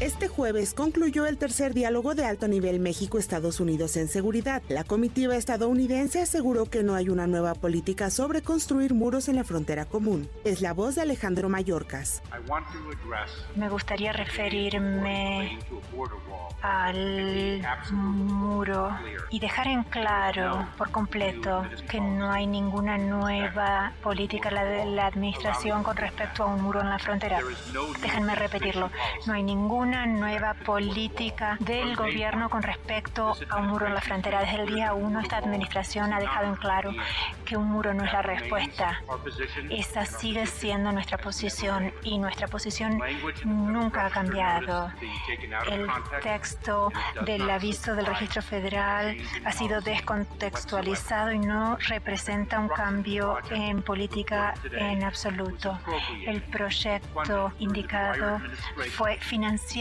Este jueves concluyó el tercer diálogo de alto nivel México-Estados Unidos en seguridad. La comitiva estadounidense aseguró que no hay una nueva política sobre construir muros en la frontera común. Es la voz de Alejandro Mayorkas. Me gustaría referirme al muro y dejar en claro por completo que no hay ninguna nueva política de la administración con respecto a un muro en la frontera. Déjenme repetirlo. No hay ninguna una nueva política del gobierno con respecto a un muro en la frontera. Desde el día uno, esta administración ha dejado en claro que un muro no es la respuesta. Esa sigue siendo nuestra posición y nuestra posición nunca ha cambiado. El texto del aviso del registro federal ha sido descontextualizado y no representa un cambio en política en absoluto. El proyecto indicado fue financiado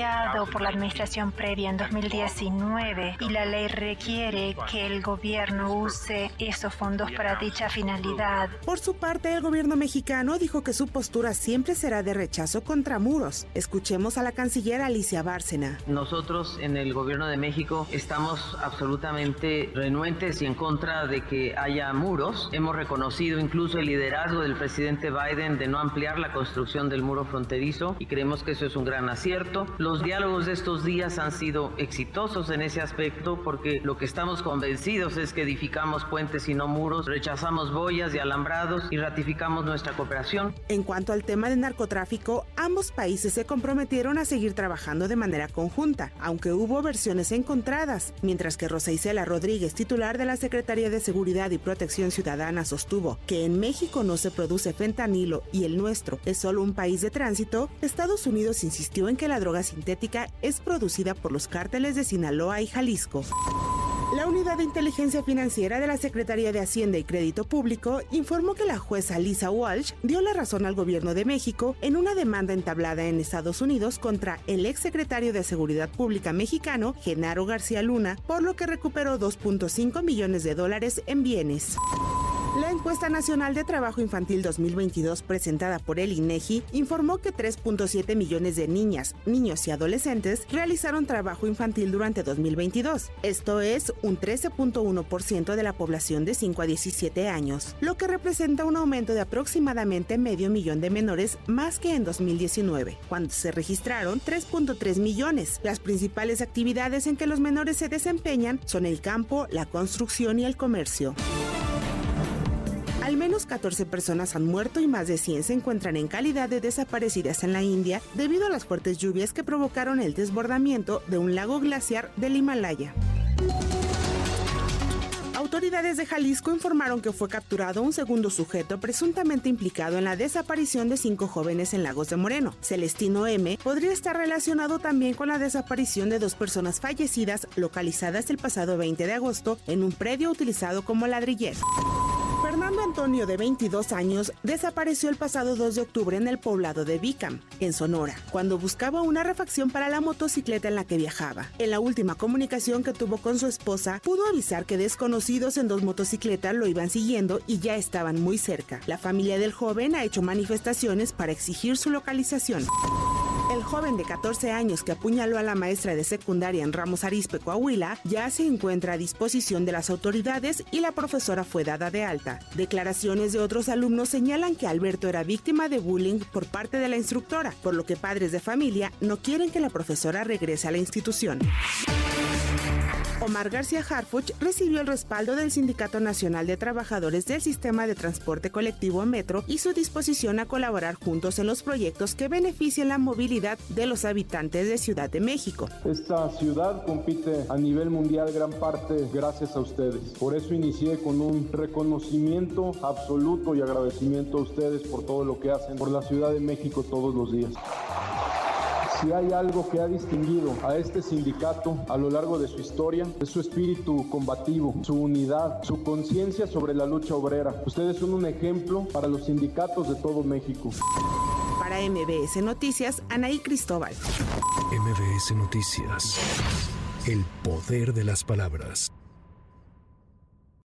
por la administración previa en 2019 y la ley requiere que el gobierno use esos fondos para dicha finalidad. Por su parte, el gobierno mexicano dijo que su postura siempre será de rechazo contra muros. Escuchemos a la canciller Alicia Bárcena. Nosotros en el gobierno de México estamos absolutamente renuentes y en contra de que haya muros. Hemos reconocido incluso el liderazgo del presidente Biden de no ampliar la construcción del muro fronterizo y creemos que eso es un gran acierto. Los diálogos de estos días han sido exitosos en ese aspecto porque lo que estamos convencidos es que edificamos puentes y no muros, rechazamos boyas y alambrados y ratificamos nuestra cooperación. En cuanto al tema de narcotráfico, ambos países se comprometieron a seguir trabajando de manera conjunta, aunque hubo versiones encontradas, mientras que Rosa Isela Rodríguez, titular de la Secretaría de Seguridad y Protección Ciudadana, sostuvo que en México no se produce fentanilo y el nuestro es solo un país de tránsito, Estados Unidos insistió en que la droga sintética es producida por los cárteles de Sinaloa y Jalisco. La Unidad de Inteligencia Financiera de la Secretaría de Hacienda y Crédito Público informó que la jueza Lisa Walsh dio la razón al gobierno de México en una demanda entablada en Estados Unidos contra el exsecretario de Seguridad Pública mexicano, Genaro García Luna, por lo que recuperó 2.5 millones de dólares en bienes. La encuesta nacional de trabajo infantil 2022 presentada por el INEGI informó que 3.7 millones de niñas, niños y adolescentes realizaron trabajo infantil durante 2022. Esto es un 13.1% de la población de 5 a 17 años, lo que representa un aumento de aproximadamente medio millón de menores más que en 2019, cuando se registraron 3.3 millones. Las principales actividades en que los menores se desempeñan son el campo, la construcción y el comercio. Al menos 14 personas han muerto y más de 100 se encuentran en calidad de desaparecidas en la India debido a las fuertes lluvias que provocaron el desbordamiento de un lago glaciar del Himalaya. Autoridades de Jalisco informaron que fue capturado un segundo sujeto presuntamente implicado en la desaparición de cinco jóvenes en Lagos de Moreno. Celestino M. podría estar relacionado también con la desaparición de dos personas fallecidas localizadas el pasado 20 de agosto en un predio utilizado como ladrillero. Antonio, de 22 años, desapareció el pasado 2 de octubre en el poblado de Vicam, en Sonora, cuando buscaba una refacción para la motocicleta en la que viajaba. En la última comunicación que tuvo con su esposa, pudo avisar que desconocidos en dos motocicletas lo iban siguiendo y ya estaban muy cerca. La familia del joven ha hecho manifestaciones para exigir su localización. El joven de 14 años que apuñaló a la maestra de secundaria en Ramos Arizpe, Coahuila, ya se encuentra a disposición de las autoridades y la profesora fue dada de alta. Declaraciones de otros alumnos señalan que Alberto era víctima de bullying por parte de la instructora, por lo que padres de familia no quieren que la profesora regrese a la institución. Omar García Harfuch recibió el respaldo del Sindicato Nacional de Trabajadores del Sistema de Transporte Colectivo Metro y su disposición a colaborar juntos en los proyectos que beneficien la movilidad de los habitantes de Ciudad de México. Esta ciudad compite a nivel mundial gran parte gracias a ustedes. Por eso inicié con un reconocimiento absoluto y agradecimiento a ustedes por todo lo que hacen por la Ciudad de México todos los días. Si hay algo que ha distinguido a este sindicato a lo largo de su historia, es su espíritu combativo, su unidad, su conciencia sobre la lucha obrera. Ustedes son un ejemplo para los sindicatos de todo México. Para MBS Noticias, Anaí Cristóbal. MBS Noticias. El poder de las palabras.